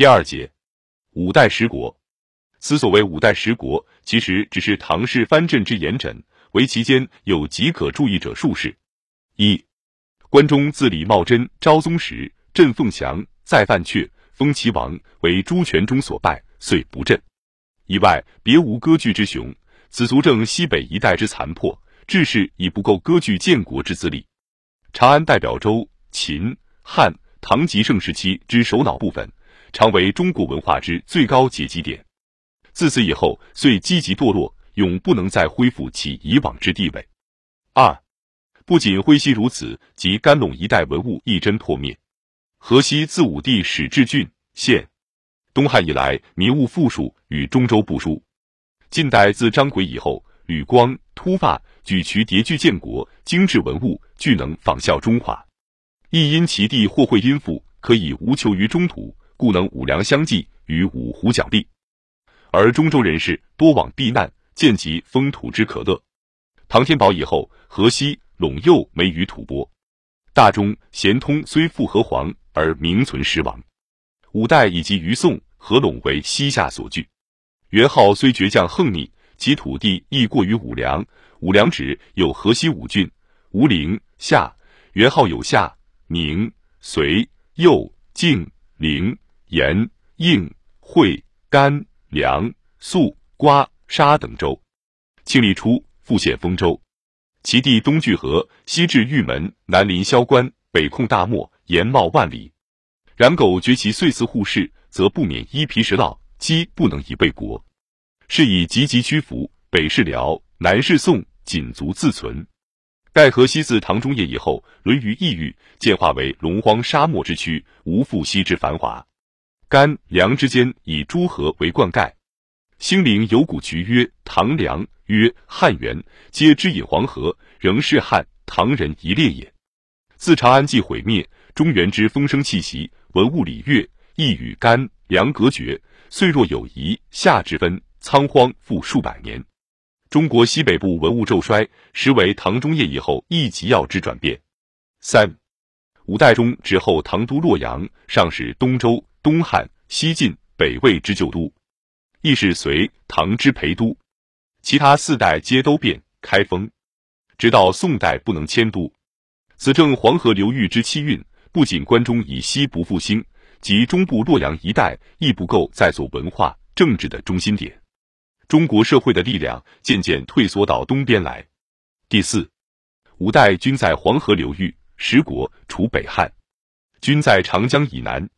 第二节，五代十国。此所谓五代十国，其实只是唐氏藩镇之严整，为其间有极可注意者数事：一、关中自李茂贞、昭宗时，镇凤翔，再范阙，封其王，为朱全忠所败，遂不振。以外，别无割据之雄，此足证西北一带之残破，志士已不够割据建国之资历。长安代表周、秦、汉、唐及盛时期之首脑部分，常为中国文化之最高结集点。自此以后，遂积极堕落，永不能再恢复其以往之地位。二，不仅徽西如此，即甘陇一带文物一真破灭。河西自武帝始置郡县，东汉以来民物富庶，与中州不输。近代自张轨以后，吕光秃发，举渠叠具建国，精致文物俱能仿效中华。亦因其地或会殷富，可以无求于中土，故能五粮相济，与五湖角力。而中州人士多往避难，见及封土之可乐。唐天宝以后，河西陇右没于吐蕃。大中咸通虽复河黄，而名存实亡。五代以及于宋，河陇为西夏所据。元昊虽倔强横逆，其土地亦过于五梁。五梁指有河西五郡：吴陵、夏。元昊有夏、宁、隋、右、晋、陵、延、应、会、甘。梁、肃、瓜、沙等州，庆历初复县丰州，其地东据河，西至玉门，南临萧关，北控大漠，延茂万里。然苟绝其岁次护市，则不免衣皮食酪，饥不能以备国，是以积极屈服。北是辽，南是宋，仅足自存。待河西自唐中叶以后，沦于异域，渐化为龙荒沙漠之区，无复西之繁华。甘梁之间以诸河为灌溉，兴陵有古渠曰唐梁，曰汉源，皆之引黄河，仍是汉唐人一列也。自长安既毁灭，中原之风声气息、文物礼乐，亦与甘梁隔绝，遂若有夷夏之分，仓荒复数百年。中国西北部文物骤衰，实为唐中叶以后一极要之转变。三五代中之后，唐都洛阳，上使东周。东汉、西晋、北魏之旧都，亦是隋唐之陪都。其他四代皆都变开封，直到宋代不能迁都。此正黄河流域之气运，不仅关中以西不复兴，及中部洛阳一带亦不够再做文化政治的中心点。中国社会的力量渐渐退缩到东边来。第四，五代均在黄河流域，十国除北汉，均在长江以南。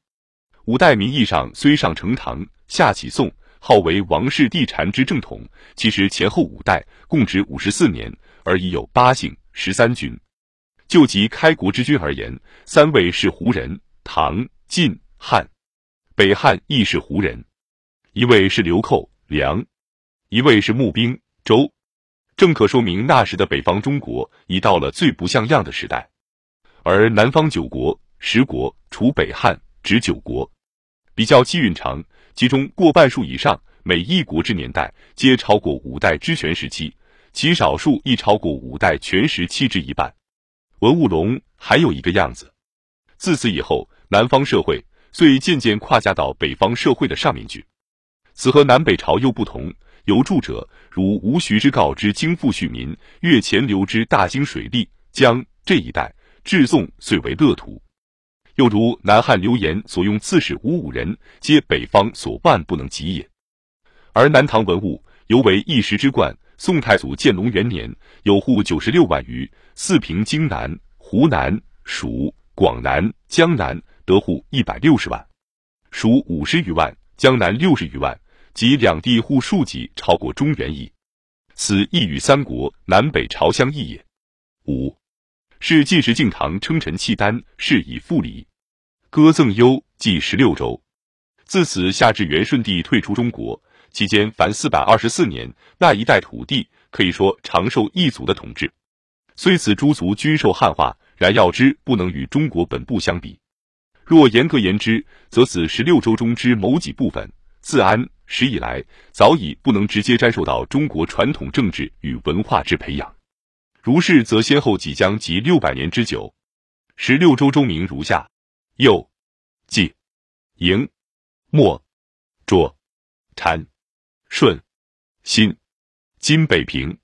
五代名义上虽上承唐，下启宋，号为王室地禅之正统，其实前后五代共只五十四年，而已有八姓十三君。就及开国之君而言，三位是胡人，唐、晋、汉；北汉亦是胡人，一位是流寇梁，一位是募兵周，正可说明那时的北方中国已到了最不像样的时代。而南方九国十国，除北汉。指九国，比较期运长，其中过半数以上，每一国之年代皆超过五代之全时期，其少数亦超过五代全时期之一半。文物龙还有一个样子，自此以后，南方社会遂渐渐跨加到北方社会的上面去。此和南北朝又不同。有著者如吴徐之告之经复恤民，越前流之大兴水利江这一带，至宋遂为乐土。又如南汉刘岩所用刺史五五人，皆北方所万不能及也。而南唐文物尤为一时之冠。宋太祖建隆元年，有户九十六万余；四平荆南、湖南、蜀、广南、江南得户一百六十万，蜀五十余万，江南六十余万，即两地户数级超过中原矣。此亦与三国南北朝相异也。五。是晋时晋唐称臣契丹，是以复礼，歌赠优，计十六州。自此下至元顺帝退出中国期间，凡四百二十四年，那一带土地可以说长受异族的统治。虽此诸族均受汉化，然要之不能与中国本部相比。若严格言之，则此十六州中之某几部分，自安史以来，早已不能直接沾受到中国传统政治与文化之培养。如是，则先后即将及六百年之久。十六州州名如下：右、冀、营、莫、卓、禅、顺、新、今北平，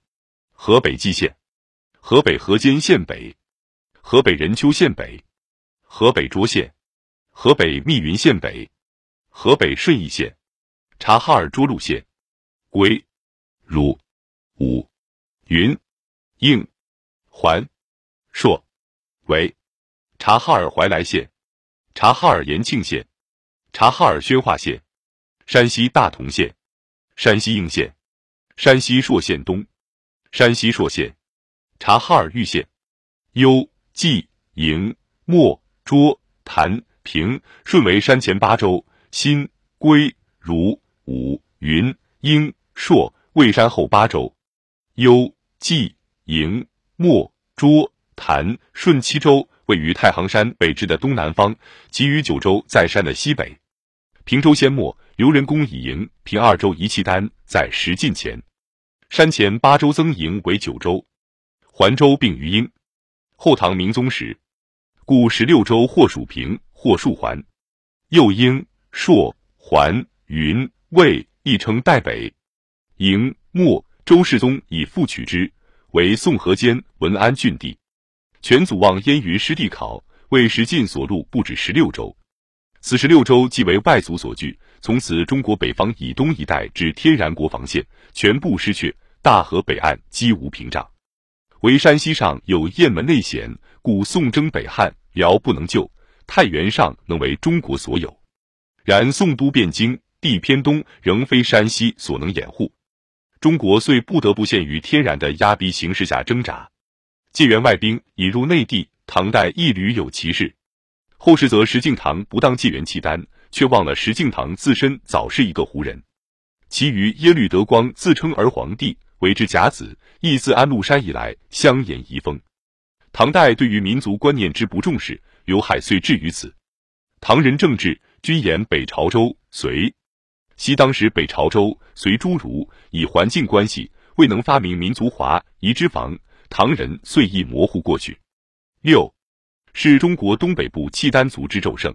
河北蓟县，河北河间县北，河北任丘县北，河北涿县，河北密云县北，河北顺义县，察哈尔涿鹿县，归、汝、武、云、应、环、朔、为，察哈尔怀来县，察哈尔延庆县，察哈尔宣化县，山西大同县，山西应县，山西朔县东，山西朔县，察哈尔玉县，幽、蓟、营、莫、涿、谭、平，顺为山前八州，新、归、如、武、云、应、朔为山后八州，幽、蓟、营、莫、涿、谭、顺七州位于太行山北至的东南方，其余九州在山的西北。平州先末刘仁恭以营、平二州一契丹在石进前，山前八州增营为九州，环州并于英。后唐明宗时，故十六州或属平，或属环。右英、朔、环、云、魏亦称代北。营、莫、周世宗以复取之，为宋河间文安郡地。全祖望燕云师弟考，为石进所录不止十六州。此十六州即为外族所据，从此中国北方以东一带之天然国防线全部失去，大河北岸几无屏障。为山西上有雁门内险，故宋征北汉，辽不能救，太原上能为中国所有。然宋都汴京，地偏东，仍非山西所能掩护。中国遂不得不陷于天然的压逼形势下挣扎。借援外兵引入内地，唐代一屡有其事。后世则石敬瑭不当借援契丹，却忘了石敬瑭自身早是一个胡人。其余耶律德光自称儿皇帝，为之甲子，亦自安禄山以来相沿遗风。唐代对于民族观念之不重视，刘海遂至于此。唐人政治均沿北朝周隋，昔当时北朝周随诸儒以环境关系未能发明民族华夷之防。唐人遂亦模糊过去。六，是中国东北部契丹族之骤盛。